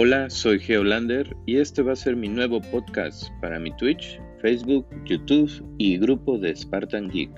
Hola, soy Geolander y este va a ser mi nuevo podcast para mi Twitch, Facebook, YouTube y grupo de Spartan Geek.